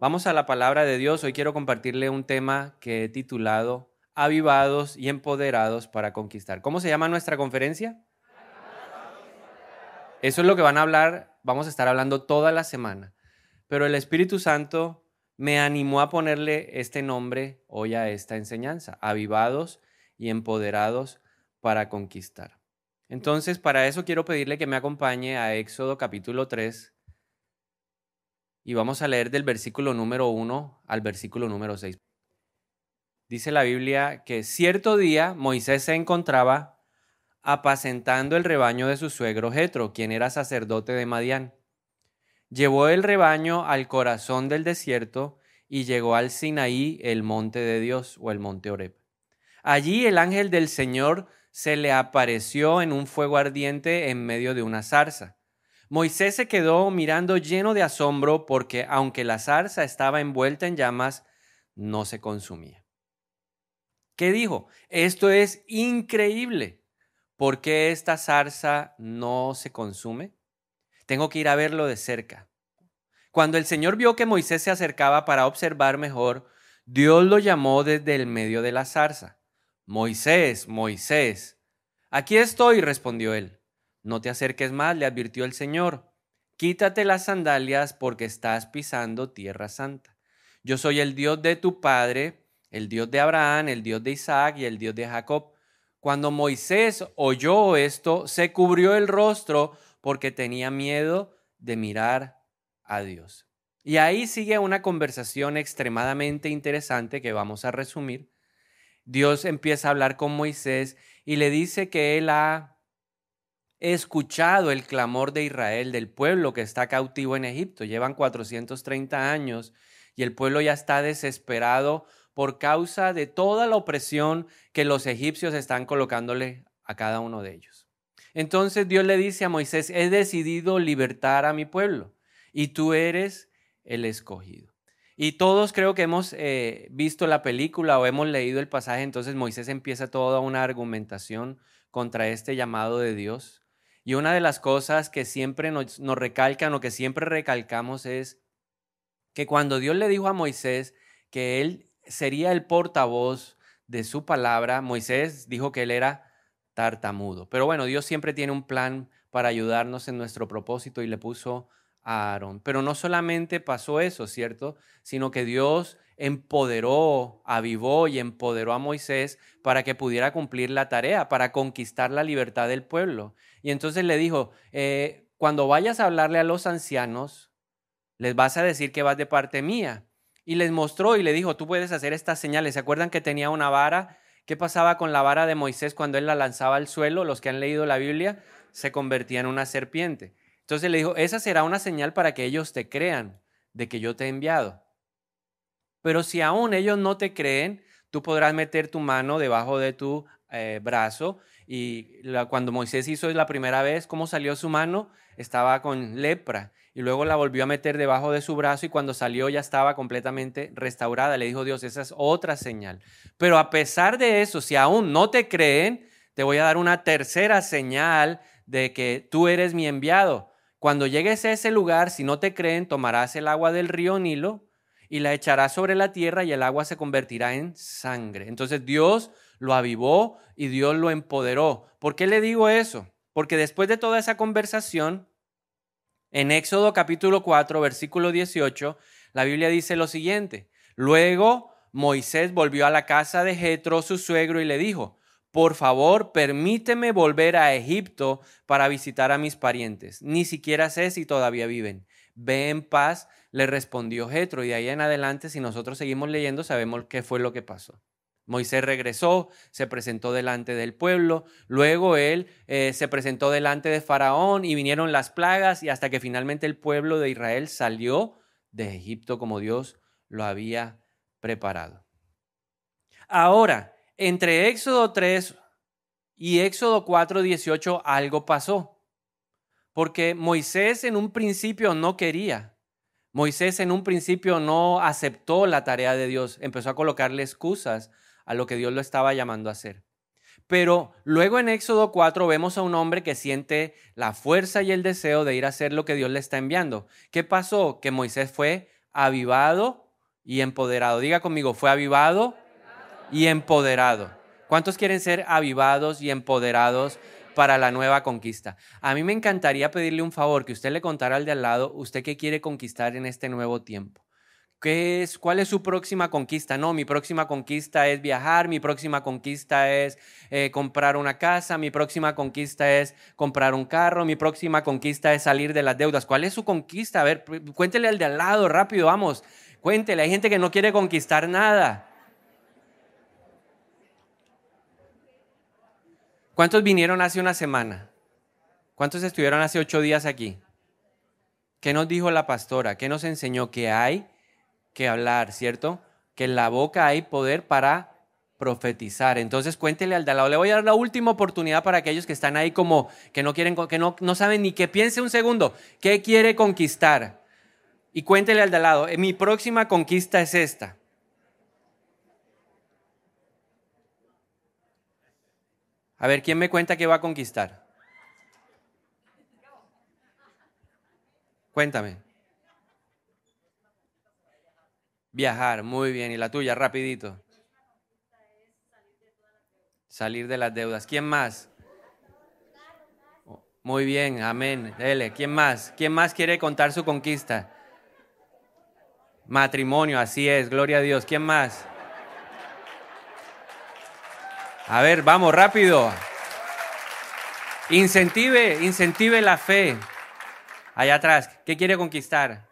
Vamos a la palabra de Dios. Hoy quiero compartirle un tema que he titulado Avivados y empoderados para conquistar. ¿Cómo se llama nuestra conferencia? Eso es lo que van a hablar, vamos a estar hablando toda la semana. Pero el Espíritu Santo me animó a ponerle este nombre hoy a esta enseñanza, avivados y empoderados para conquistar. Entonces, para eso quiero pedirle que me acompañe a Éxodo capítulo 3, y vamos a leer del versículo número 1 al versículo número 6. Dice la Biblia que cierto día Moisés se encontraba apacentando el rebaño de su suegro Jetro, quien era sacerdote de Madián. Llevó el rebaño al corazón del desierto y llegó al Sinaí, el monte de Dios o el monte Oreb. Allí el ángel del Señor se le apareció en un fuego ardiente en medio de una zarza. Moisés se quedó mirando lleno de asombro porque aunque la zarza estaba envuelta en llamas, no se consumía. ¿Qué dijo? Esto es increíble. ¿Por qué esta zarza no se consume? Tengo que ir a verlo de cerca. Cuando el Señor vio que Moisés se acercaba para observar mejor, Dios lo llamó desde el medio de la zarza. Moisés, Moisés. Aquí estoy, respondió él. No te acerques más, le advirtió el Señor. Quítate las sandalias porque estás pisando tierra santa. Yo soy el Dios de tu padre, el Dios de Abraham, el Dios de Isaac y el Dios de Jacob. Cuando Moisés oyó esto, se cubrió el rostro porque tenía miedo de mirar a Dios. Y ahí sigue una conversación extremadamente interesante que vamos a resumir. Dios empieza a hablar con Moisés y le dice que él ha Escuchado el clamor de Israel, del pueblo que está cautivo en Egipto. Llevan 430 años y el pueblo ya está desesperado por causa de toda la opresión que los egipcios están colocándole a cada uno de ellos. Entonces Dios le dice a Moisés, he decidido libertar a mi pueblo y tú eres el escogido. Y todos creo que hemos eh, visto la película o hemos leído el pasaje, entonces Moisés empieza toda una argumentación contra este llamado de Dios y una de las cosas que siempre nos, recalcan o que siempre recalcamos es que cuando Dios le dijo a Moisés que él sería el portavoz de su palabra, Moisés dijo que él era tartamudo. Pero bueno, Dios siempre tiene un plan para ayudarnos en nuestro propósito y le puso a Aarón. Pero no solamente pasó eso, ¿cierto? Sino que Dios empoderó, avivó y empoderó a Moisés para que pudiera cumplir la tarea, para conquistar la libertad del pueblo. Y entonces le dijo, eh, cuando vayas a hablarle a los ancianos, les vas a decir que vas de parte mía. Y les mostró y le dijo, tú puedes hacer estas señales. ¿Se acuerdan que tenía una vara? ¿Qué pasaba con la vara de Moisés cuando él la lanzaba al suelo? Los que han leído la Biblia, se convertía en una serpiente. Entonces le dijo, esa será una señal para que ellos te crean de que yo te he enviado. Pero si aún ellos no te creen, tú podrás meter tu mano debajo de tu eh, brazo. Y cuando Moisés hizo la primera vez, ¿cómo salió su mano? Estaba con lepra. Y luego la volvió a meter debajo de su brazo y cuando salió ya estaba completamente restaurada. Le dijo Dios, esa es otra señal. Pero a pesar de eso, si aún no te creen, te voy a dar una tercera señal de que tú eres mi enviado. Cuando llegues a ese lugar, si no te creen, tomarás el agua del río Nilo y la echará sobre la tierra y el agua se convertirá en sangre. Entonces Dios lo avivó y Dios lo empoderó. ¿Por qué le digo eso? Porque después de toda esa conversación, en Éxodo capítulo 4, versículo 18, la Biblia dice lo siguiente. Luego Moisés volvió a la casa de Jetro, su suegro, y le dijo, por favor, permíteme volver a Egipto para visitar a mis parientes. Ni siquiera sé si todavía viven. Ve en paz le respondió Jetro. Y de ahí en adelante, si nosotros seguimos leyendo, sabemos qué fue lo que pasó. Moisés regresó, se presentó delante del pueblo, luego él eh, se presentó delante de Faraón y vinieron las plagas y hasta que finalmente el pueblo de Israel salió de Egipto como Dios lo había preparado. Ahora, entre Éxodo 3 y Éxodo 4, 18 algo pasó, porque Moisés en un principio no quería, Moisés en un principio no aceptó la tarea de Dios, empezó a colocarle excusas a lo que Dios lo estaba llamando a hacer. Pero luego en Éxodo 4 vemos a un hombre que siente la fuerza y el deseo de ir a hacer lo que Dios le está enviando. ¿Qué pasó? Que Moisés fue avivado y empoderado. Diga conmigo, fue avivado y empoderado. ¿Cuántos quieren ser avivados y empoderados para la nueva conquista? A mí me encantaría pedirle un favor, que usted le contara al de al lado, usted qué quiere conquistar en este nuevo tiempo. ¿Qué es, ¿Cuál es su próxima conquista? No, mi próxima conquista es viajar, mi próxima conquista es eh, comprar una casa, mi próxima conquista es comprar un carro, mi próxima conquista es salir de las deudas. ¿Cuál es su conquista? A ver, cuéntele al de al lado, rápido, vamos, cuéntele. Hay gente que no quiere conquistar nada. ¿Cuántos vinieron hace una semana? ¿Cuántos estuvieron hace ocho días aquí? ¿Qué nos dijo la pastora? ¿Qué nos enseñó? Que hay que hablar, ¿cierto? Que en la boca hay poder para profetizar. Entonces cuéntele al de lado. Le voy a dar la última oportunidad para aquellos que están ahí como que no quieren, que no, no saben ni que piense un segundo. ¿Qué quiere conquistar? Y cuéntele al de lado. Eh, mi próxima conquista es esta. A ver, ¿quién me cuenta que va a conquistar? Cuéntame. Viajar, muy bien. ¿Y la tuya, rapidito? Salir de las deudas. ¿Quién más? Muy bien, amén. Dele. ¿Quién más? ¿Quién más quiere contar su conquista? Matrimonio, así es, gloria a Dios. ¿Quién más? A ver, vamos, rápido. Incentive, incentive la fe. Allá atrás, ¿qué quiere conquistar?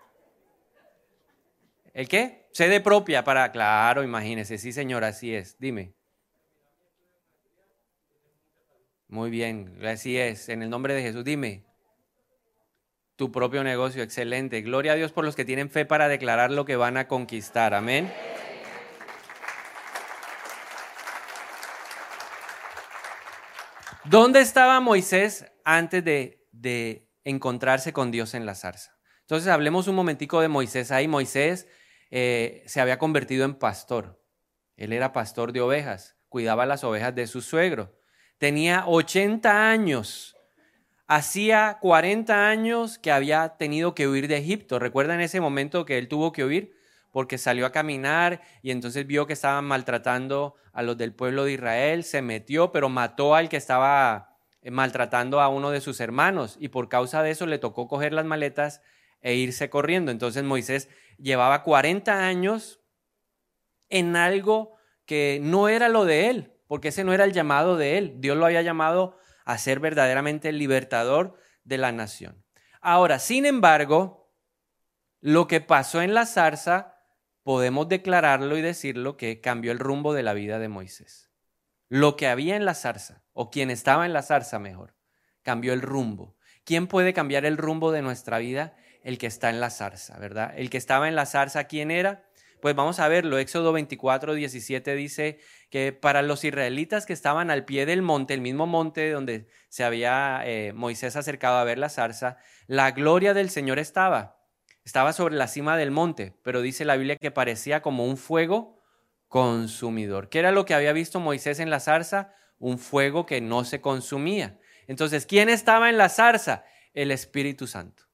¿El qué? Sede propia para, claro, imagínese, sí señor, así es. Dime. Muy bien, así es, en el nombre de Jesús, dime. Tu propio negocio, excelente. Gloria a Dios por los que tienen fe para declarar lo que van a conquistar. Amén. ¿Dónde estaba Moisés antes de, de, encontrarse con Dios en la zarza? Entonces hablemos un momentico de Moisés ahí. Moisés eh, se había convertido en pastor. Él era pastor de ovejas, cuidaba las ovejas de su suegro. Tenía 80 años. Hacía 40 años que había tenido que huir de Egipto. ¿Recuerdan ese momento que él tuvo que huir? Porque salió a caminar y entonces vio que estaban maltratando a los del pueblo de Israel, se metió, pero mató al que estaba eh, maltratando a uno de sus hermanos y por causa de eso le tocó coger las maletas e irse corriendo. Entonces Moisés llevaba 40 años en algo que no era lo de él, porque ese no era el llamado de él. Dios lo había llamado a ser verdaderamente el libertador de la nación. Ahora, sin embargo, lo que pasó en la zarza, podemos declararlo y decirlo que cambió el rumbo de la vida de Moisés. Lo que había en la zarza, o quien estaba en la zarza mejor, cambió el rumbo. ¿Quién puede cambiar el rumbo de nuestra vida? El que está en la zarza, ¿verdad? El que estaba en la zarza, ¿quién era? Pues vamos a verlo. Éxodo 24, 17 dice que para los israelitas que estaban al pie del monte, el mismo monte donde se había eh, Moisés acercado a ver la zarza, la gloria del Señor estaba. Estaba sobre la cima del monte, pero dice la Biblia que parecía como un fuego consumidor. ¿Qué era lo que había visto Moisés en la zarza? Un fuego que no se consumía. Entonces, ¿quién estaba en la zarza? El Espíritu Santo.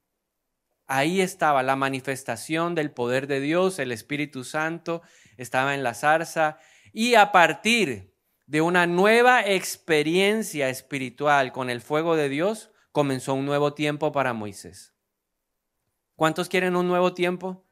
Ahí estaba la manifestación del poder de Dios, el Espíritu Santo estaba en la zarza y a partir de una nueva experiencia espiritual con el fuego de Dios, comenzó un nuevo tiempo para Moisés. ¿Cuántos quieren un nuevo tiempo?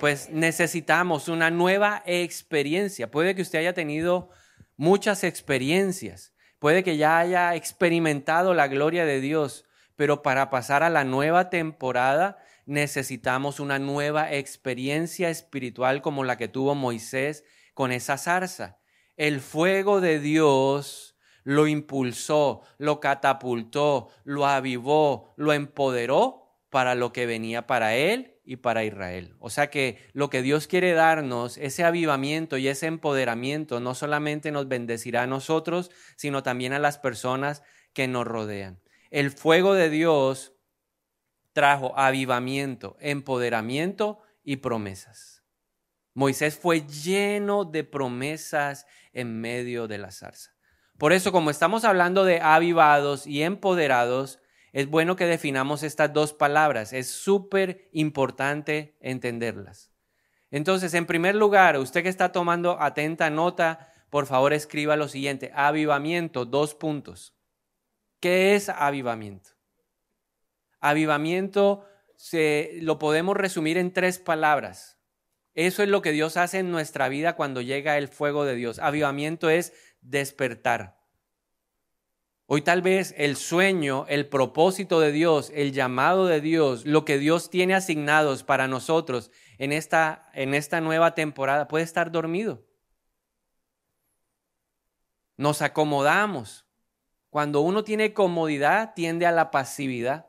Pues necesitamos una nueva experiencia. Puede que usted haya tenido muchas experiencias, puede que ya haya experimentado la gloria de Dios, pero para pasar a la nueva temporada necesitamos una nueva experiencia espiritual como la que tuvo Moisés con esa zarza. El fuego de Dios lo impulsó, lo catapultó, lo avivó, lo empoderó para lo que venía para él y para Israel. O sea que lo que Dios quiere darnos, ese avivamiento y ese empoderamiento, no solamente nos bendecirá a nosotros, sino también a las personas que nos rodean. El fuego de Dios trajo avivamiento, empoderamiento y promesas. Moisés fue lleno de promesas en medio de la zarza. Por eso, como estamos hablando de avivados y empoderados, es bueno que definamos estas dos palabras. Es súper importante entenderlas. Entonces, en primer lugar, usted que está tomando atenta nota, por favor escriba lo siguiente. Avivamiento, dos puntos. ¿Qué es avivamiento? Avivamiento se, lo podemos resumir en tres palabras. Eso es lo que Dios hace en nuestra vida cuando llega el fuego de Dios. Avivamiento es despertar. Hoy tal vez el sueño, el propósito de Dios, el llamado de Dios, lo que Dios tiene asignados para nosotros en esta, en esta nueva temporada puede estar dormido. Nos acomodamos. Cuando uno tiene comodidad, tiende a la pasividad.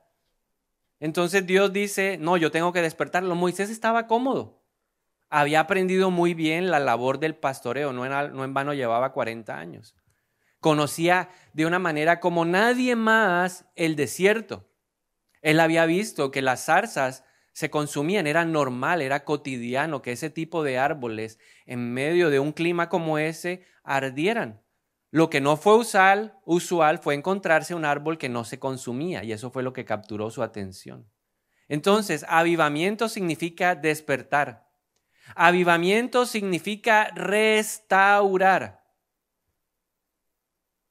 Entonces Dios dice, no, yo tengo que despertarlo. Moisés estaba cómodo había aprendido muy bien la labor del pastoreo, no en, no en vano llevaba 40 años. Conocía de una manera como nadie más el desierto. Él había visto que las zarzas se consumían, era normal, era cotidiano que ese tipo de árboles en medio de un clima como ese ardieran. Lo que no fue usual, usual fue encontrarse un árbol que no se consumía y eso fue lo que capturó su atención. Entonces, avivamiento significa despertar. Avivamiento significa restaurar.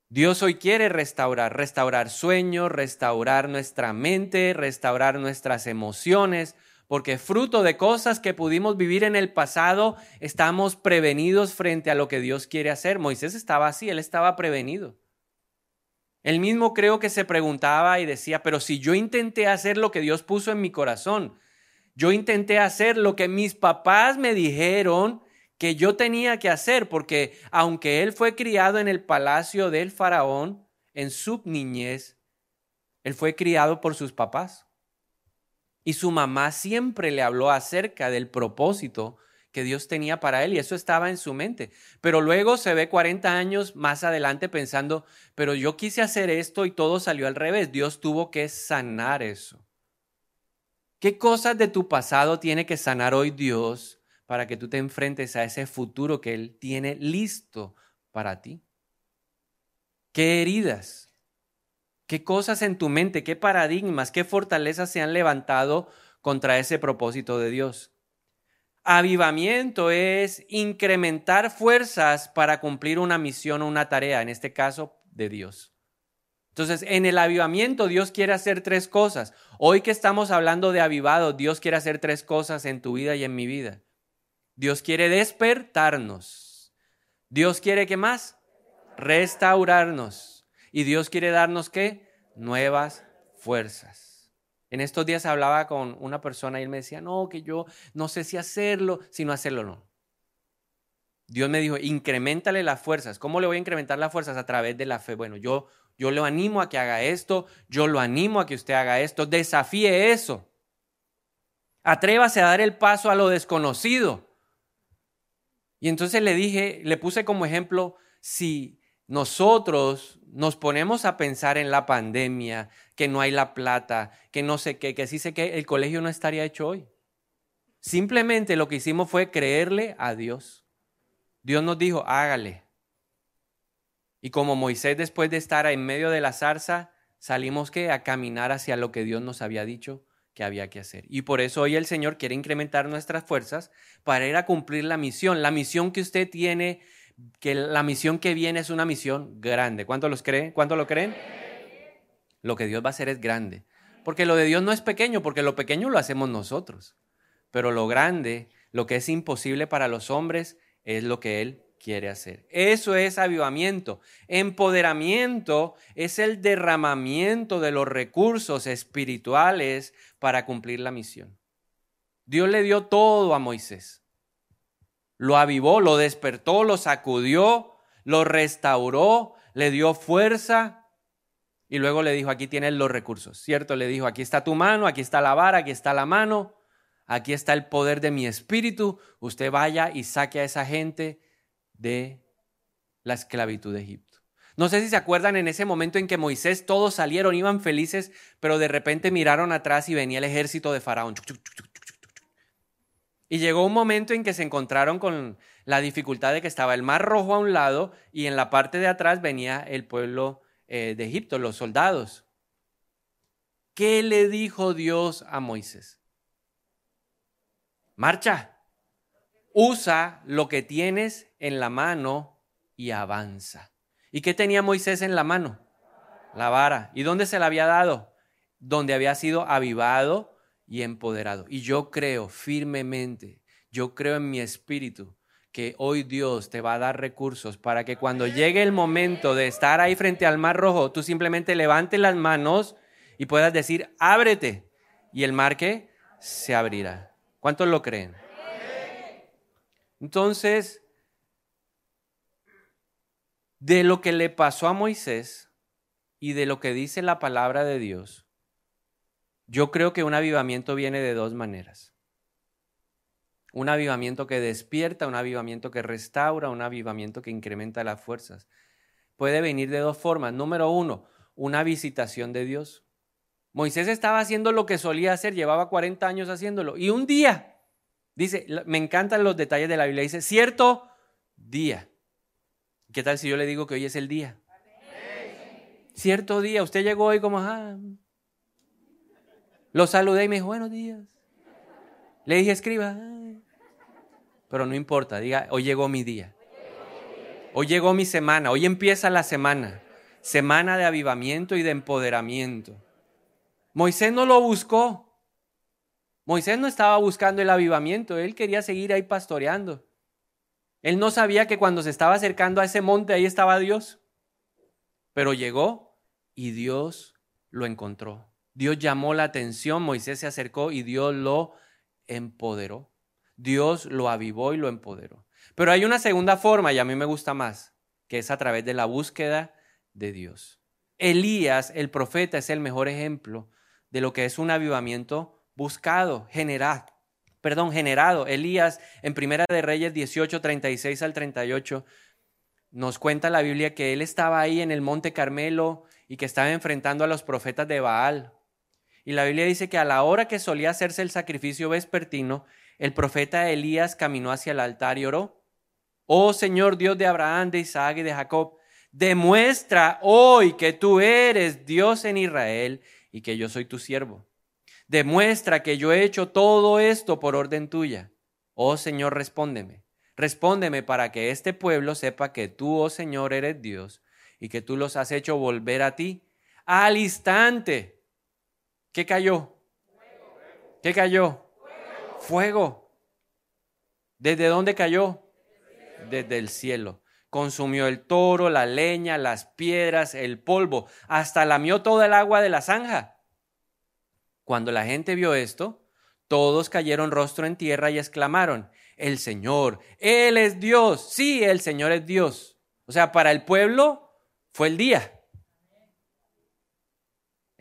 Dios hoy quiere restaurar, restaurar sueños, restaurar nuestra mente, restaurar nuestras emociones, porque fruto de cosas que pudimos vivir en el pasado, estamos prevenidos frente a lo que Dios quiere hacer. Moisés estaba así, él estaba prevenido. Él mismo creo que se preguntaba y decía, pero si yo intenté hacer lo que Dios puso en mi corazón, yo intenté hacer lo que mis papás me dijeron que yo tenía que hacer, porque aunque él fue criado en el palacio del faraón, en su niñez, él fue criado por sus papás. Y su mamá siempre le habló acerca del propósito que Dios tenía para él y eso estaba en su mente. Pero luego se ve 40 años más adelante pensando, pero yo quise hacer esto y todo salió al revés. Dios tuvo que sanar eso. ¿Qué cosas de tu pasado tiene que sanar hoy Dios para que tú te enfrentes a ese futuro que Él tiene listo para ti? ¿Qué heridas? ¿Qué cosas en tu mente, qué paradigmas, qué fortalezas se han levantado contra ese propósito de Dios? Avivamiento es incrementar fuerzas para cumplir una misión o una tarea, en este caso de Dios. Entonces, en el avivamiento Dios quiere hacer tres cosas. Hoy que estamos hablando de avivado, Dios quiere hacer tres cosas en tu vida y en mi vida. Dios quiere despertarnos. Dios quiere qué más? Restaurarnos. Y Dios quiere darnos qué? Nuevas fuerzas. En estos días hablaba con una persona y él me decía, no, que yo no sé si hacerlo, si no hacerlo no. Dios me dijo, incrementale las fuerzas. ¿Cómo le voy a incrementar las fuerzas? A través de la fe. Bueno, yo yo lo animo a que haga esto, yo lo animo a que usted haga esto, desafíe eso. Atrévase a dar el paso a lo desconocido. Y entonces le dije, le puse como ejemplo, si nosotros nos ponemos a pensar en la pandemia, que no hay la plata, que no sé qué, que sí sé que el colegio no estaría hecho hoy. Simplemente lo que hicimos fue creerle a Dios. Dios nos dijo, hágale. Y como Moisés después de estar en medio de la zarza, salimos que a caminar hacia lo que Dios nos había dicho que había que hacer. Y por eso hoy el Señor quiere incrementar nuestras fuerzas para ir a cumplir la misión. La misión que usted tiene, que la misión que viene es una misión grande. ¿Cuánto los creen? ¿Cuánto lo creen? Lo que Dios va a hacer es grande. Porque lo de Dios no es pequeño, porque lo pequeño lo hacemos nosotros. Pero lo grande, lo que es imposible para los hombres, es lo que Él quiere hacer. Eso es avivamiento. Empoderamiento es el derramamiento de los recursos espirituales para cumplir la misión. Dios le dio todo a Moisés. Lo avivó, lo despertó, lo sacudió, lo restauró, le dio fuerza y luego le dijo, aquí tienes los recursos, ¿cierto? Le dijo, aquí está tu mano, aquí está la vara, aquí está la mano, aquí está el poder de mi espíritu, usted vaya y saque a esa gente de la esclavitud de Egipto. No sé si se acuerdan en ese momento en que Moisés todos salieron, iban felices, pero de repente miraron atrás y venía el ejército de Faraón. Y llegó un momento en que se encontraron con la dificultad de que estaba el mar rojo a un lado y en la parte de atrás venía el pueblo eh, de Egipto, los soldados. ¿Qué le dijo Dios a Moisés? Marcha, usa lo que tienes en la mano y avanza. ¿Y qué tenía Moisés en la mano? La vara. ¿Y dónde se la había dado? Donde había sido avivado y empoderado. Y yo creo firmemente, yo creo en mi espíritu que hoy Dios te va a dar recursos para que cuando llegue el momento de estar ahí frente al mar rojo, tú simplemente levantes las manos y puedas decir, ábrete. Y el mar que se abrirá. ¿Cuántos lo creen? Entonces, de lo que le pasó a Moisés y de lo que dice la palabra de Dios, yo creo que un avivamiento viene de dos maneras. Un avivamiento que despierta, un avivamiento que restaura, un avivamiento que incrementa las fuerzas. Puede venir de dos formas. Número uno, una visitación de Dios. Moisés estaba haciendo lo que solía hacer, llevaba 40 años haciéndolo. Y un día, dice, me encantan los detalles de la Biblia, dice, cierto día. ¿Qué tal si yo le digo que hoy es el día? Cierto día, usted llegó hoy como, ah, lo saludé y me dijo, buenos días. Le dije, escriba, pero no importa, diga, hoy llegó mi día. Hoy llegó mi semana, hoy empieza la semana, semana de avivamiento y de empoderamiento. Moisés no lo buscó. Moisés no estaba buscando el avivamiento, él quería seguir ahí pastoreando. Él no sabía que cuando se estaba acercando a ese monte ahí estaba Dios. Pero llegó y Dios lo encontró. Dios llamó la atención, Moisés se acercó y Dios lo empoderó. Dios lo avivó y lo empoderó. Pero hay una segunda forma y a mí me gusta más, que es a través de la búsqueda de Dios. Elías, el profeta, es el mejor ejemplo de lo que es un avivamiento buscado, generado. Perdón, generado. Elías en Primera de Reyes 18, 36 al 38 nos cuenta la Biblia que él estaba ahí en el monte Carmelo y que estaba enfrentando a los profetas de Baal. Y la Biblia dice que a la hora que solía hacerse el sacrificio vespertino, el profeta Elías caminó hacia el altar y oró. Oh Señor Dios de Abraham, de Isaac y de Jacob, demuestra hoy que tú eres Dios en Israel y que yo soy tu siervo. Demuestra que yo he hecho todo esto por orden tuya. Oh Señor, respóndeme. Respóndeme para que este pueblo sepa que tú, oh Señor, eres Dios y que tú los has hecho volver a ti. Al instante. ¿Qué cayó? ¿Qué cayó? Fuego. ¿Desde dónde cayó? Desde el cielo. Consumió el toro, la leña, las piedras, el polvo, hasta lamió toda el agua de la zanja. Cuando la gente vio esto, todos cayeron rostro en tierra y exclamaron, el Señor, Él es Dios, sí, el Señor es Dios. O sea, para el pueblo fue el día.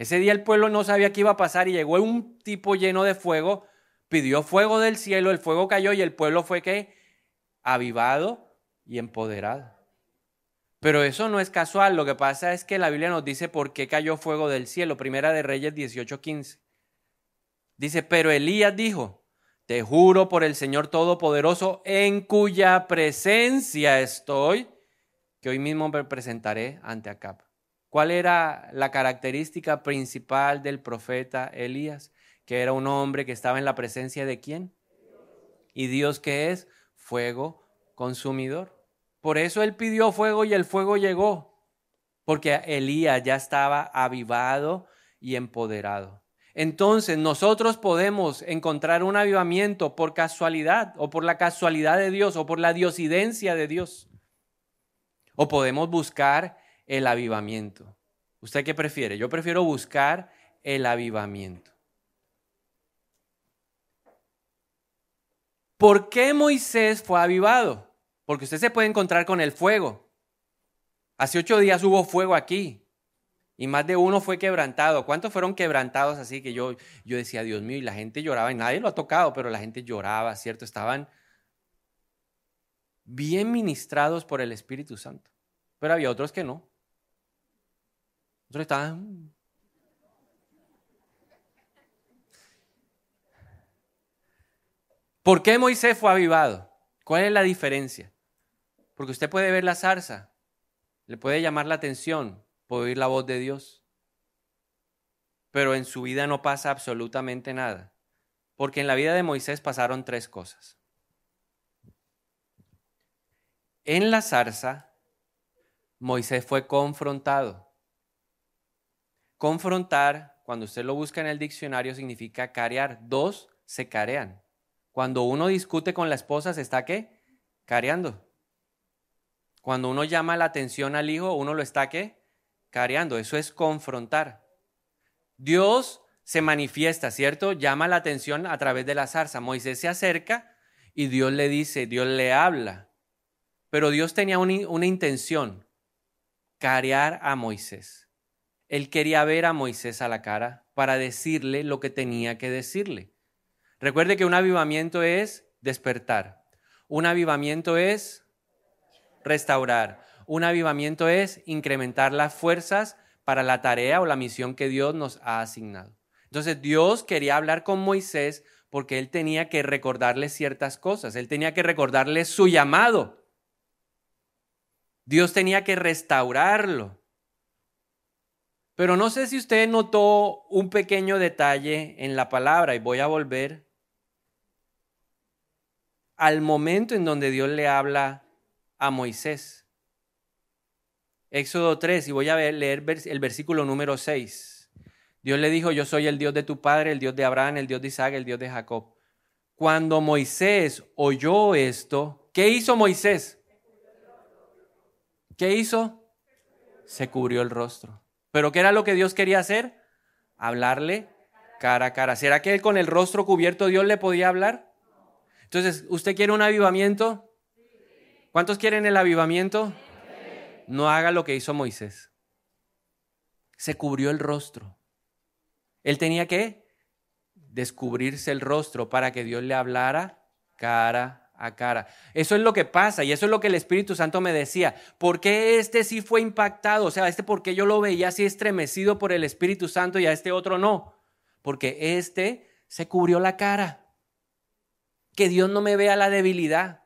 Ese día el pueblo no sabía qué iba a pasar y llegó un tipo lleno de fuego, pidió fuego del cielo, el fuego cayó y el pueblo fue que avivado y empoderada. Pero eso no es casual, lo que pasa es que la Biblia nos dice por qué cayó fuego del cielo, Primera de Reyes 18:15. Dice, pero Elías dijo, te juro por el Señor Todopoderoso, en cuya presencia estoy, que hoy mismo me presentaré ante Acab. ¿Cuál era la característica principal del profeta Elías? Que era un hombre que estaba en la presencia de quién? ¿Y Dios qué es? Fuego consumidor. Por eso él pidió fuego y el fuego llegó, porque Elías ya estaba avivado y empoderado. Entonces nosotros podemos encontrar un avivamiento por casualidad o por la casualidad de Dios o por la diosidencia de Dios. O podemos buscar el avivamiento. ¿Usted qué prefiere? Yo prefiero buscar el avivamiento. ¿Por qué Moisés fue avivado? Porque usted se puede encontrar con el fuego. Hace ocho días hubo fuego aquí y más de uno fue quebrantado. ¿Cuántos fueron quebrantados así que yo, yo decía, Dios mío, y la gente lloraba y nadie lo ha tocado, pero la gente lloraba, ¿cierto? Estaban bien ministrados por el Espíritu Santo. Pero había otros que no. Otros estaban... Mm". ¿Por qué Moisés fue avivado? ¿Cuál es la diferencia? Porque usted puede ver la zarza, le puede llamar la atención, puede oír la voz de Dios. pero en su vida no pasa absolutamente nada. Porque en la vida de Moisés pasaron tres cosas. En la zarza, Moisés fue confrontado. Confrontar, cuando usted lo busca en el diccionario, significa carear. Dos se carean. Cuando uno discute con la esposa, ¿se está qué? Careando. Cuando uno llama la atención al hijo, uno lo está qué? Careando. Eso es confrontar. Dios se manifiesta, ¿cierto? Llama la atención a través de la zarza. Moisés se acerca y Dios le dice, Dios le habla. Pero Dios tenía una, intención, carear a Moisés. Él quería ver a Moisés a la cara para decirle lo que tenía que decirle. Recuerde que un avivamiento es despertar. Un avivamiento es restaurar. Un avivamiento es incrementar las fuerzas para la tarea o la misión que Dios nos ha asignado. Entonces Dios quería hablar con Moisés porque él tenía que recordarle ciertas cosas, él tenía que recordarle su llamado. Dios tenía que restaurarlo. Pero no sé si usted notó un pequeño detalle en la palabra y voy a volver al momento en donde Dios le habla a Moisés. Éxodo 3, y voy a leer el versículo número 6. Dios le dijo, yo soy el Dios de tu padre, el Dios de Abraham, el Dios de Isaac, el Dios de Jacob. Cuando Moisés oyó esto, ¿qué hizo Moisés? ¿Qué hizo? Se cubrió el rostro. ¿Pero qué era lo que Dios quería hacer? Hablarle cara a cara. ¿Será que él con el rostro cubierto Dios le podía hablar? Entonces, ¿usted quiere un avivamiento? ¿Cuántos quieren el avivamiento? no haga lo que hizo Moisés. Se cubrió el rostro. Él tenía que descubrirse el rostro para que Dios le hablara cara a cara. Eso es lo que pasa y eso es lo que el Espíritu Santo me decía. ¿Por qué este sí fue impactado? O sea, este porque yo lo veía así estremecido por el Espíritu Santo y a este otro no. Porque este se cubrió la cara. Que Dios no me vea la debilidad.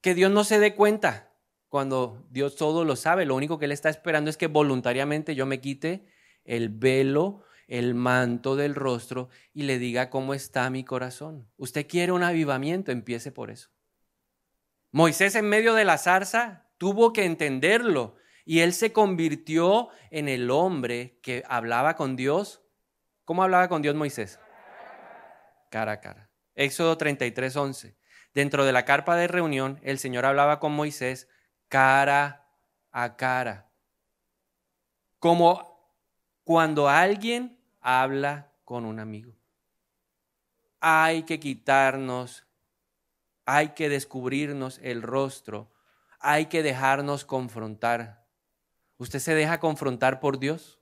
Que Dios no se dé cuenta cuando Dios todo lo sabe, lo único que Él está esperando es que voluntariamente yo me quite el velo, el manto del rostro y le diga cómo está mi corazón. Usted quiere un avivamiento, empiece por eso. Moisés en medio de la zarza tuvo que entenderlo y él se convirtió en el hombre que hablaba con Dios. ¿Cómo hablaba con Dios Moisés? Cara a cara. Éxodo 33, 11. Dentro de la carpa de reunión, el Señor hablaba con Moisés cara a cara. Como cuando alguien habla con un amigo. Hay que quitarnos, hay que descubrirnos el rostro, hay que dejarnos confrontar. ¿Usted se deja confrontar por Dios?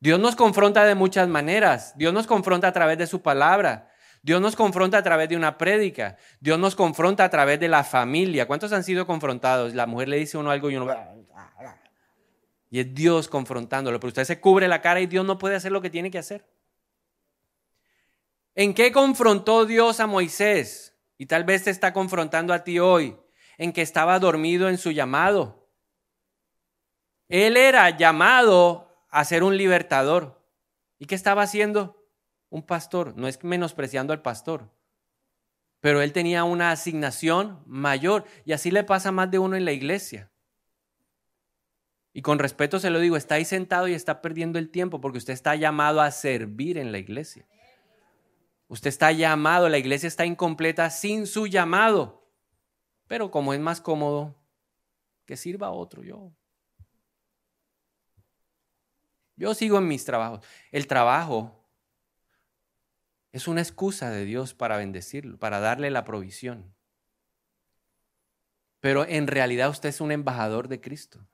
Dios nos confronta de muchas maneras. Dios nos confronta a través de su palabra. Dios nos confronta a través de una prédica. Dios nos confronta a través de la familia. ¿Cuántos han sido confrontados? La mujer le dice uno algo y uno... Y es Dios confrontándolo. Pero usted se cubre la cara y Dios no puede hacer lo que tiene que hacer. ¿En qué confrontó Dios a Moisés? Y tal vez te está confrontando a ti hoy. En que estaba dormido en su llamado. Él era llamado a ser un libertador. ¿Y qué estaba haciendo? un pastor, no es menospreciando al pastor, pero él tenía una asignación mayor y así le pasa a más de uno en la iglesia. Y con respeto se lo digo, está ahí sentado y está perdiendo el tiempo porque usted está llamado a servir en la iglesia. Usted está llamado, la iglesia está incompleta sin su llamado. Pero como es más cómodo, que sirva a otro yo. Yo sigo en mis trabajos. El trabajo es una excusa de Dios para bendecirlo, para darle la provisión. Pero en realidad usted es un embajador de Cristo.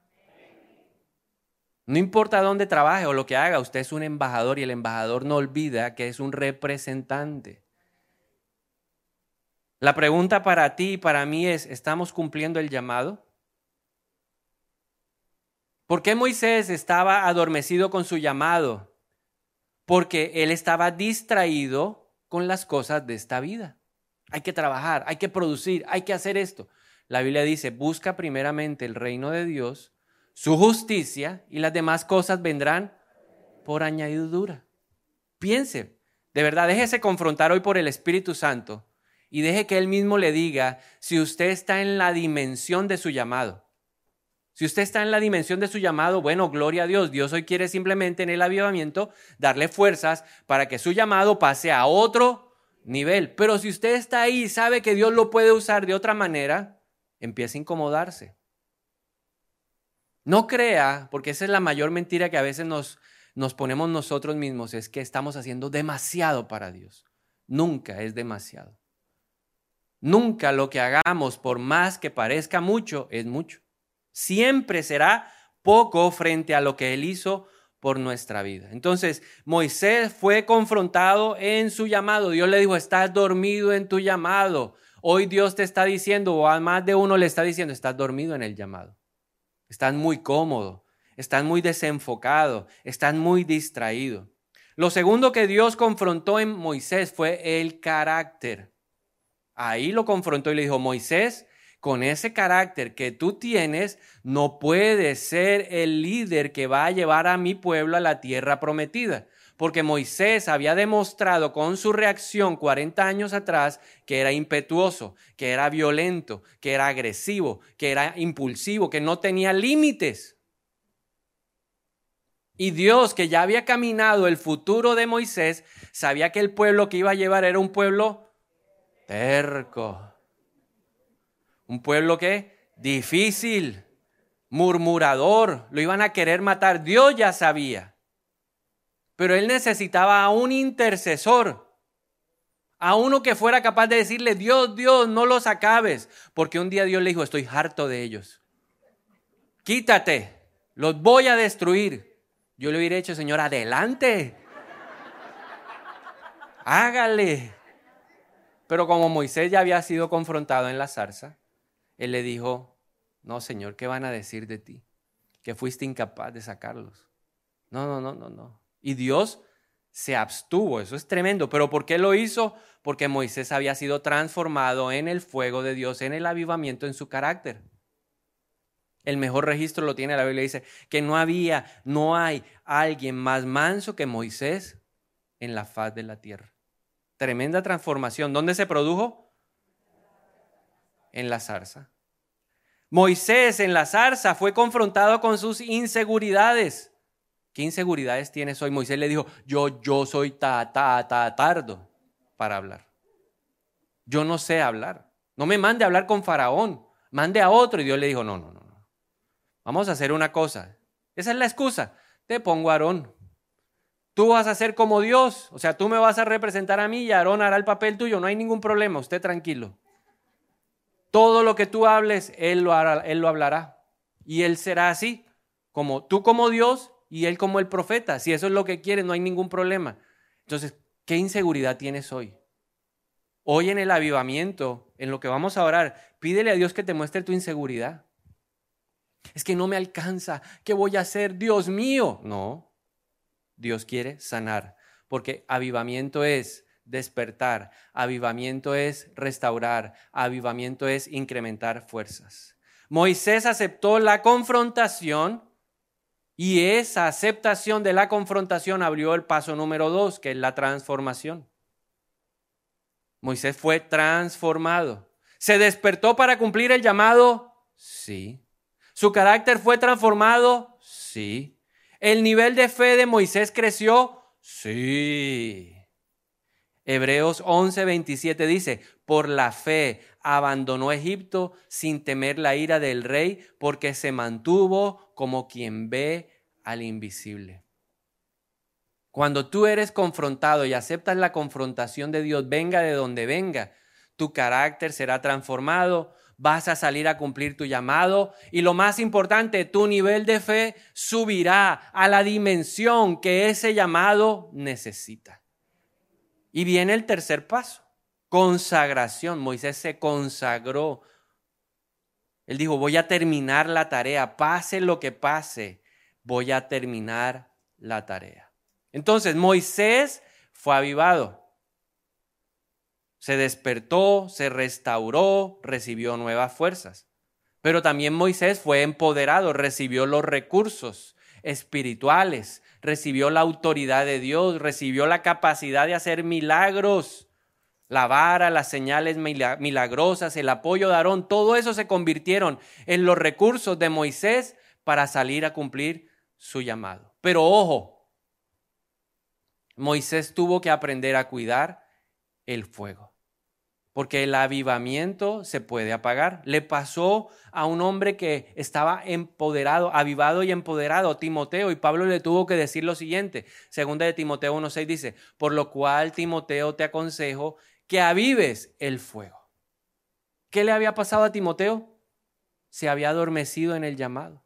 No importa dónde trabaje o lo que haga, usted es un embajador y el embajador no olvida que es un representante. La pregunta para ti y para mí es, ¿estamos cumpliendo el llamado? ¿Por qué Moisés estaba adormecido con su llamado? porque él estaba distraído con las cosas de esta vida. Hay que trabajar, hay que producir, hay que hacer esto. La Biblia dice, busca primeramente el reino de Dios, su justicia y las demás cosas vendrán por añadidura. Piense, de verdad, déjese confrontar hoy por el Espíritu Santo y deje que Él mismo le diga si usted está en la dimensión de su llamado. Si usted está en la dimensión de su llamado, bueno, gloria a Dios. Dios hoy quiere simplemente en el avivamiento darle fuerzas para que su llamado pase a otro nivel. Pero si usted está ahí y sabe que Dios lo puede usar de otra manera, empieza a incomodarse. No crea, porque esa es la mayor mentira que a veces nos, ponemos nosotros mismos, es que estamos haciendo demasiado para Dios. Nunca es demasiado. Nunca lo que hagamos, por más que parezca mucho, es mucho. Siempre será poco frente a lo que Él hizo por nuestra vida. Entonces, Moisés fue confrontado en su llamado. Dios le dijo, estás dormido en tu llamado. Hoy Dios te está diciendo, o a más de uno le está diciendo, estás dormido en el llamado. Estás muy cómodo, estás muy desenfocado, estás muy distraído. Lo segundo que Dios confrontó en Moisés fue el carácter. Ahí lo confrontó y le dijo, Moisés, con ese carácter que tú tienes, no puedes ser el líder que va a llevar a mi pueblo a la tierra prometida. Porque Moisés había demostrado con su reacción 40 años atrás que era impetuoso, que era violento, que era agresivo, que era impulsivo, que no tenía límites. Y Dios, que ya había caminado el futuro de Moisés, sabía que el pueblo que iba a llevar era un pueblo terco un pueblo que difícil, murmurador, lo iban a querer matar. Dios ya sabía. Pero él necesitaba a un intercesor, a uno que fuera capaz de decirle, Dios, Dios, no los acabes. Porque un día Dios le dijo, estoy harto de ellos. Quítate, los voy a destruir. Yo le hubiera dicho, Señor, adelante. Hágale. Pero como Moisés ya había sido confrontado en la zarza, él le dijo, no, Señor, ¿qué van a decir de ti? Que fuiste incapaz de sacarlos. No, no, no, no, no. Y Dios se abstuvo, eso es tremendo. ¿Pero por qué lo hizo? Porque Moisés había sido transformado en el fuego de Dios, en el avivamiento en su carácter. El mejor registro lo tiene la Biblia, dice que no había, no hay alguien más manso que Moisés en la faz de la tierra. Tremenda transformación. ¿Dónde se produjo? en la zarza. Moisés en la zarza fue confrontado con sus inseguridades. ¿Qué inseguridades tienes hoy? Moisés le dijo, yo, yo soy ta, ta, ta, tardo para hablar. Yo no sé hablar. No me mande a hablar con Faraón. Mande a otro. Y Dios le dijo, no, no, no. Vamos a hacer una cosa. Esa es la excusa. Te pongo a Aarón. Tú vas a ser como Dios. O sea, tú me vas a representar a mí y Aarón hará el papel tuyo. No hay ningún problema. Usted tranquilo. Todo lo que tú hables, Él lo, él lo hablará. Y Él será así, como tú como Dios y Él como el profeta. Si eso es lo que quieres, no hay ningún problema. Entonces, ¿qué inseguridad tienes hoy? Hoy en el avivamiento, en lo que vamos a orar, pídele a Dios que te muestre tu inseguridad. Es que no me alcanza. ¿Qué voy a hacer? Dios mío. No. Dios quiere sanar. Porque avivamiento es despertar, avivamiento es restaurar, avivamiento es incrementar fuerzas. Moisés aceptó la confrontación y esa aceptación de la confrontación abrió el paso número dos, que es la transformación. Moisés fue transformado. ¿Se despertó para cumplir el llamado? Sí. ¿Su carácter fue transformado? Sí. ¿El nivel de fe de Moisés creció? Sí. Hebreos 11:27 dice, por la fe abandonó Egipto sin temer la ira del rey, porque se mantuvo como quien ve al invisible. Cuando tú eres confrontado y aceptas la confrontación de Dios, venga de donde venga, tu carácter será transformado, vas a salir a cumplir tu llamado y lo más importante, tu nivel de fe subirá a la dimensión que ese llamado necesita. Y viene el tercer paso, consagración. Moisés se consagró. Él dijo, voy a terminar la tarea, pase lo que pase, voy a terminar la tarea. Entonces, Moisés fue avivado. Se despertó, se restauró, recibió nuevas fuerzas. Pero también Moisés fue empoderado, recibió los recursos. espirituales, recibió la autoridad de Dios, recibió la capacidad de hacer milagros. La vara, las señales milagrosas, el apoyo de Aarón, todo eso se convirtieron en los recursos de Moisés para salir a cumplir su llamado. Pero ojo, Moisés tuvo que aprender a cuidar el fuego porque el avivamiento se puede apagar. Le pasó a un hombre que estaba empoderado, avivado y empoderado, Timoteo, y Pablo le tuvo que decir lo siguiente, segunda de Timoteo 1.6 dice, por lo cual Timoteo te aconsejo que avives el fuego. ¿Qué le había pasado a Timoteo? Se había adormecido en el llamado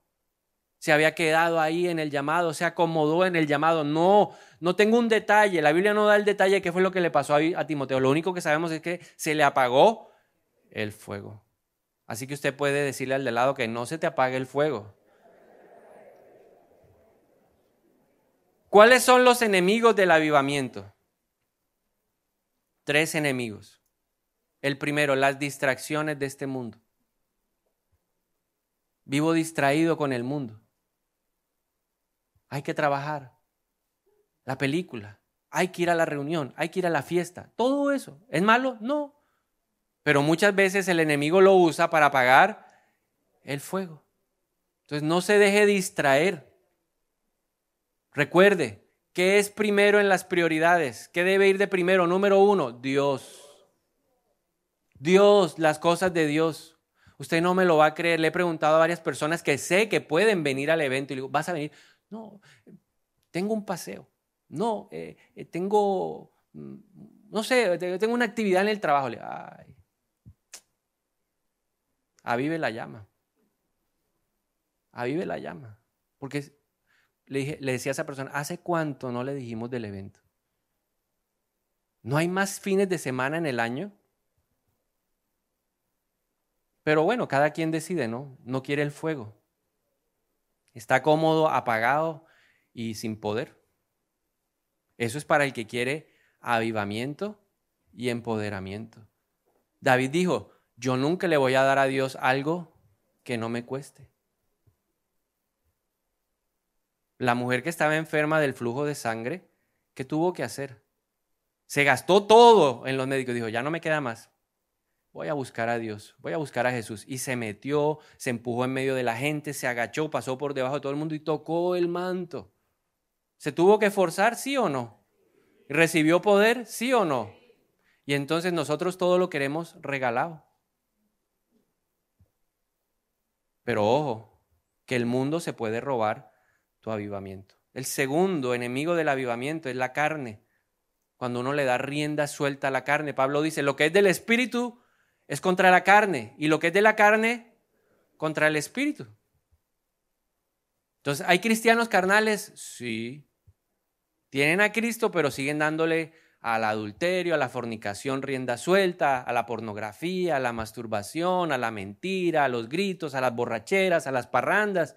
se había quedado ahí en el llamado, se acomodó en el llamado. No, no tengo un detalle. La Biblia no da el detalle de qué fue lo que le pasó a, Timoteo. Lo único que sabemos es que se le apagó el fuego. Así que usted puede decirle al de lado que no se te apague el fuego. ¿Cuáles son los enemigos del avivamiento? Tres enemigos. El primero, las distracciones de este mundo. Vivo distraído con el mundo hay que trabajar. La película, hay que ir a la reunión, hay que ir a la fiesta. Todo eso. ¿Es malo? No. Pero muchas veces el enemigo lo usa para apagar el fuego. Entonces no se deje distraer. Recuerde, ¿qué es primero en las prioridades? ¿Qué debe ir de primero? Número uno, Dios. Dios, las cosas de Dios. Usted no me lo va a creer. Le he preguntado a varias personas que sé que pueden venir al evento y le digo, ¿vas a venir? No, tengo un paseo. No, eh, eh, tengo, mm, no sé, tengo una actividad en el trabajo. Ay, avive la llama. Avive la llama. Porque le, dije, le decía a esa persona, ¿hace cuánto no le dijimos del evento? ¿No hay más fines de semana en el año? Pero bueno, cada quien decide, ¿no? No quiere el fuego. Está cómodo, apagado y sin poder. Eso es para el que quiere avivamiento y empoderamiento. David dijo, yo nunca le voy a dar a Dios algo que no me cueste. La mujer que estaba enferma del flujo de sangre, ¿qué tuvo que hacer? Se gastó todo en los médicos. Dijo, ya no me queda más voy a buscar a Dios, voy a buscar a Jesús. Y se metió, se empujó en medio de la gente, se agachó, pasó por debajo de todo el mundo y tocó el manto. ¿Se tuvo que forzar, sí o no? ¿Recibió poder, sí o no? Y entonces nosotros todo lo queremos regalado. Pero ojo, que el mundo se puede robar tu avivamiento. El segundo enemigo del avivamiento es la carne. Cuando uno le da rienda suelta a la carne, Pablo dice, lo que es del espíritu es contra la carne y lo que es de la carne contra el espíritu. Entonces, ¿hay cristianos carnales? Sí. Tienen a Cristo, pero siguen dándole al adulterio, a la fornicación rienda suelta, a la pornografía, a la masturbación, a la mentira, a los gritos, a las borracheras, a las parrandas.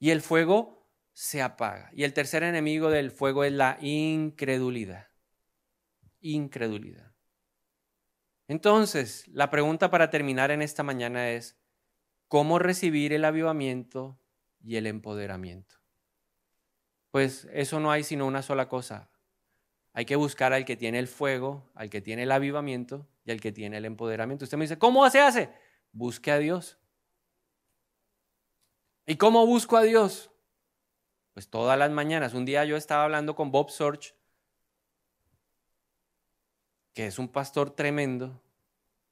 Y el fuego se apaga. Y el tercer enemigo del fuego es la incredulidad. Incredulidad. Entonces, la pregunta para terminar en esta mañana es, ¿cómo recibir el avivamiento y el empoderamiento? Pues eso no hay sino una sola cosa. Hay que buscar al que tiene el fuego, al que tiene el avivamiento y al que tiene el empoderamiento. Usted me dice, ¿cómo se hace? Busque a Dios. ¿Y cómo busco a Dios? Pues todas las mañanas. Un día yo estaba hablando con Bob Sorge que es un pastor tremendo,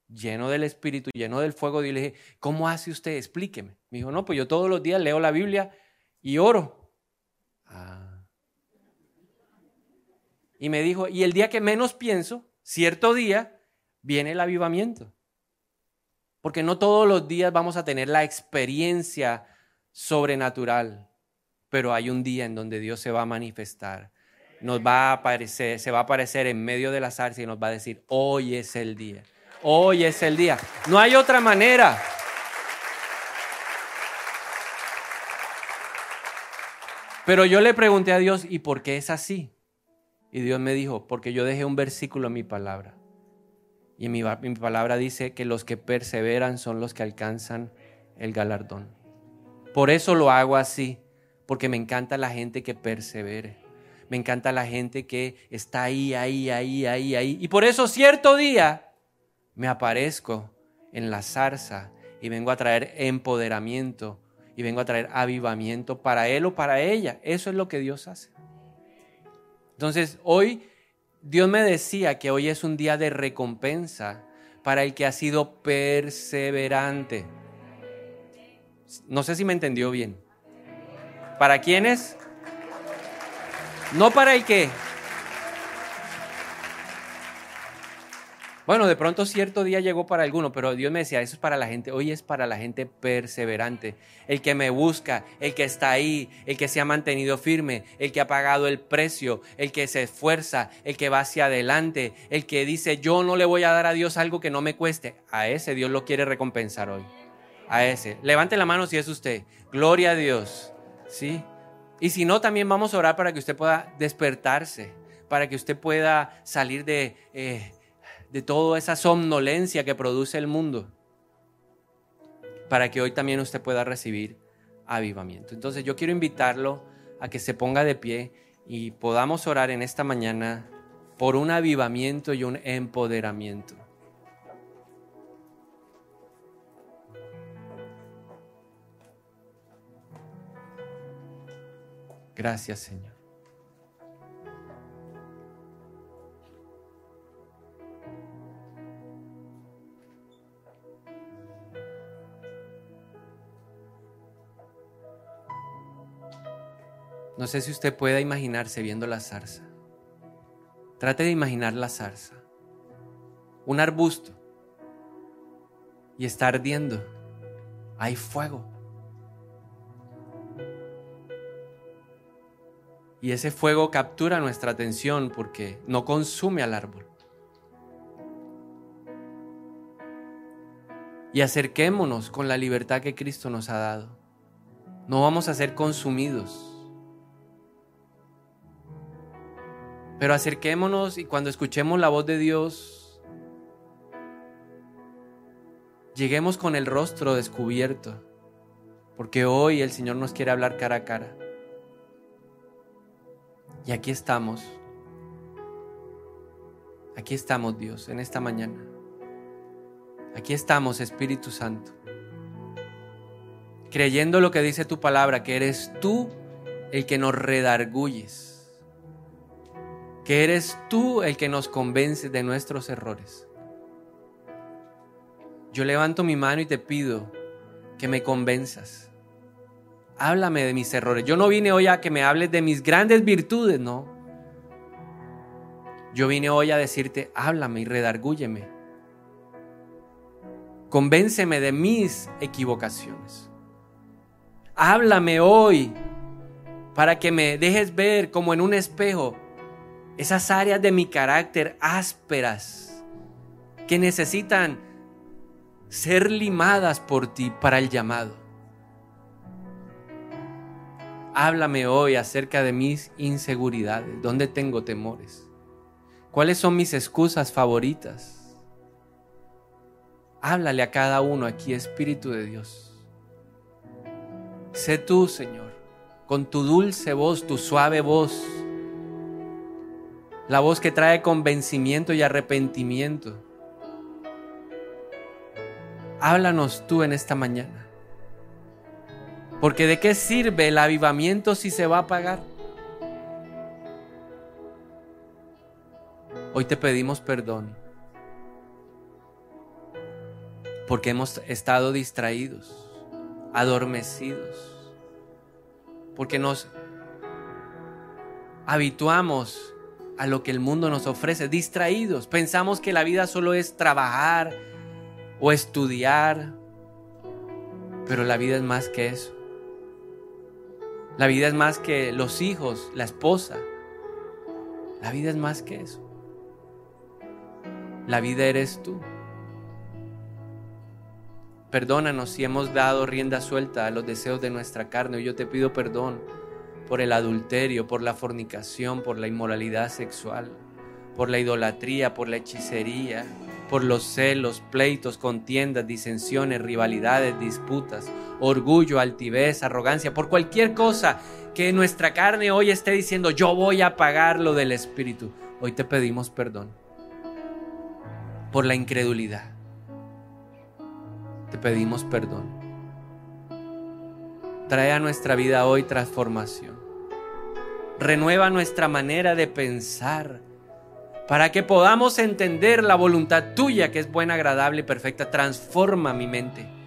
lleno del Espíritu, lleno del fuego, y le dije, ¿cómo hace usted? Explíqueme. Me dijo, no, pues yo todos los días leo la Biblia y oro. Ah. Y me dijo, y el día que menos pienso, cierto día, viene el avivamiento. Porque no todos los días vamos a tener la experiencia sobrenatural, pero hay un día en donde Dios se va a manifestar nos va a aparecer, se va a aparecer en medio de la zarza y nos va a decir, hoy es el día, hoy es el día. No hay otra manera. Pero yo le pregunté a Dios, ¿y por qué es así? Y Dios me dijo, porque yo dejé un versículo en mi palabra. Y mi palabra dice que los que perseveran son los que alcanzan el galardón. Por eso lo hago así porque me encanta la gente que persevere. Me encanta la gente que está ahí, ahí, ahí, ahí, ahí. Y por eso cierto día me aparezco en la zarza y vengo a traer empoderamiento y vengo a traer avivamiento para él o para ella. Eso es lo que Dios hace. Entonces, hoy Dios me decía que hoy es un día de recompensa para el que ha sido perseverante. No sé si me entendió bien. ¿Para quiénes? No para el que Bueno, de pronto cierto día llegó para alguno, pero Dios me decía, eso es para la gente, hoy es para la gente perseverante, el que me busca, el que está ahí, el que se ha mantenido firme, el que ha pagado el precio, el que se esfuerza, el que va hacia adelante, el que dice, yo no le voy a dar a Dios algo que no me cueste. A ese Dios lo quiere recompensar hoy. A ese. Levante la mano si es usted. Gloria a Dios. ¿Sí? Y si no, también vamos a orar para que usted pueda despertarse, para que usted pueda salir de... Eh, de toda esa somnolencia que produce el mundo, para que hoy también usted pueda recibir avivamiento. Entonces yo quiero invitarlo a que se ponga de pie y podamos orar en esta mañana por un avivamiento y un empoderamiento. Gracias Señor. No sé si usted pueda imaginarse viendo la zarza. Trate de imaginar la zarza. Un arbusto. Y está ardiendo. Hay fuego. Y ese fuego captura nuestra atención porque no consume al árbol. Y acerquémonos con la libertad que Cristo nos ha dado. No vamos a ser consumidos Pero acerquémonos y cuando escuchemos la voz de Dios, lleguemos con el rostro descubierto, porque hoy el Señor nos quiere hablar cara a cara. Y aquí estamos. Aquí estamos, Dios, en esta mañana. Aquí estamos, Espíritu Santo. Creyendo lo que dice tu palabra, que eres tú el que nos redarguyes que eres tú el que nos convence de nuestros errores. Yo levanto mi mano y te pido que me convenzas. Háblame de mis errores. Yo no vine hoy a que me hables de mis grandes virtudes, no. Yo vine hoy a decirte, háblame y redargúyeme. Convénceme de mis equivocaciones. Háblame hoy para que me dejes ver como en un espejo esas áreas de mi carácter ásperas que necesitan ser limadas por ti para el llamado. Háblame hoy acerca de mis inseguridades, dónde tengo temores, cuáles son mis excusas favoritas. Háblale a cada uno aquí, Espíritu de Dios. Sé tú, Señor, con tu dulce voz, tu suave voz la voz que trae convencimiento y arrepentimiento. Háblanos tú en esta mañana. Porque de qué sirve el avivamiento si se va a apagar. Hoy te pedimos perdón. Porque hemos estado distraídos, adormecidos. Porque nos habituamos a lo que el mundo nos ofrece, distraídos. Pensamos que la vida solo es trabajar o estudiar, pero la vida es más que eso. La vida es más que los hijos, la esposa. La vida es más que eso. La vida eres tú. Perdónanos si hemos dado rienda suelta a los deseos de nuestra carne. Yo te pido perdón por el adulterio, por la fornicación, por la inmoralidad sexual, por la idolatría, por la hechicería, por los celos, pleitos, contiendas, disensiones, rivalidades, disputas, orgullo, altivez, arrogancia, por cualquier cosa que nuestra carne hoy esté diciendo, yo voy a pagar lo del Espíritu. Hoy te pedimos perdón por la incredulidad. Te pedimos perdón. Trae a nuestra vida hoy transformación. Renueva nuestra manera de pensar para que podamos entender la voluntad tuya que es buena, agradable y perfecta. Transforma mi mente.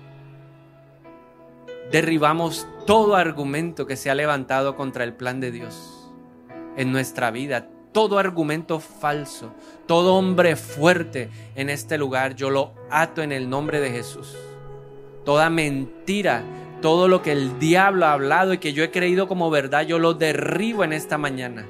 Derribamos todo argumento que se ha levantado contra el plan de Dios en nuestra vida, todo argumento falso, todo hombre fuerte en este lugar, yo lo ato en el nombre de Jesús. Toda mentira, todo lo que el diablo ha hablado y que yo he creído como verdad, yo lo derribo en esta mañana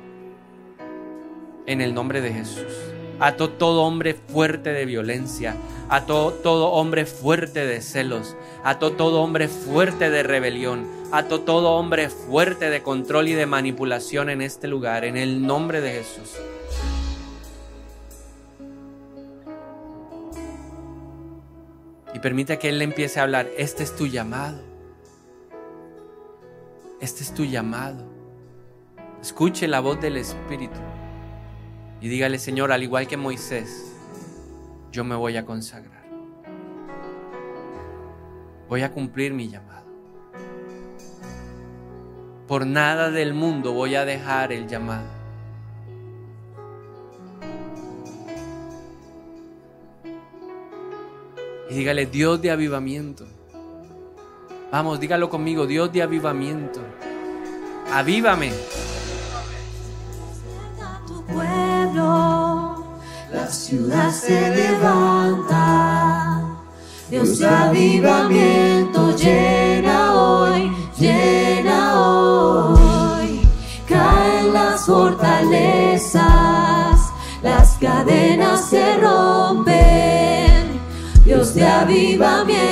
en el nombre de Jesús. Ato todo hombre fuerte de violencia, ato todo hombre fuerte de celos, ato todo hombre fuerte de rebelión, ato todo hombre fuerte de control y de manipulación en este lugar, en el nombre de Jesús. Y permite que Él le empiece a hablar, este es tu llamado, este es tu llamado. Escuche la voz del Espíritu. Y dígale, Señor, al igual que Moisés, yo me voy a consagrar. Voy a cumplir mi llamado. Por nada del mundo voy a dejar el llamado. Y dígale, Dios de avivamiento. Vamos, dígalo conmigo, Dios de avivamiento. Avívame ciudad se levanta. Dios de avivamiento llena hoy, llena hoy. Caen las fortalezas, las cadenas se rompen. Dios de avivamiento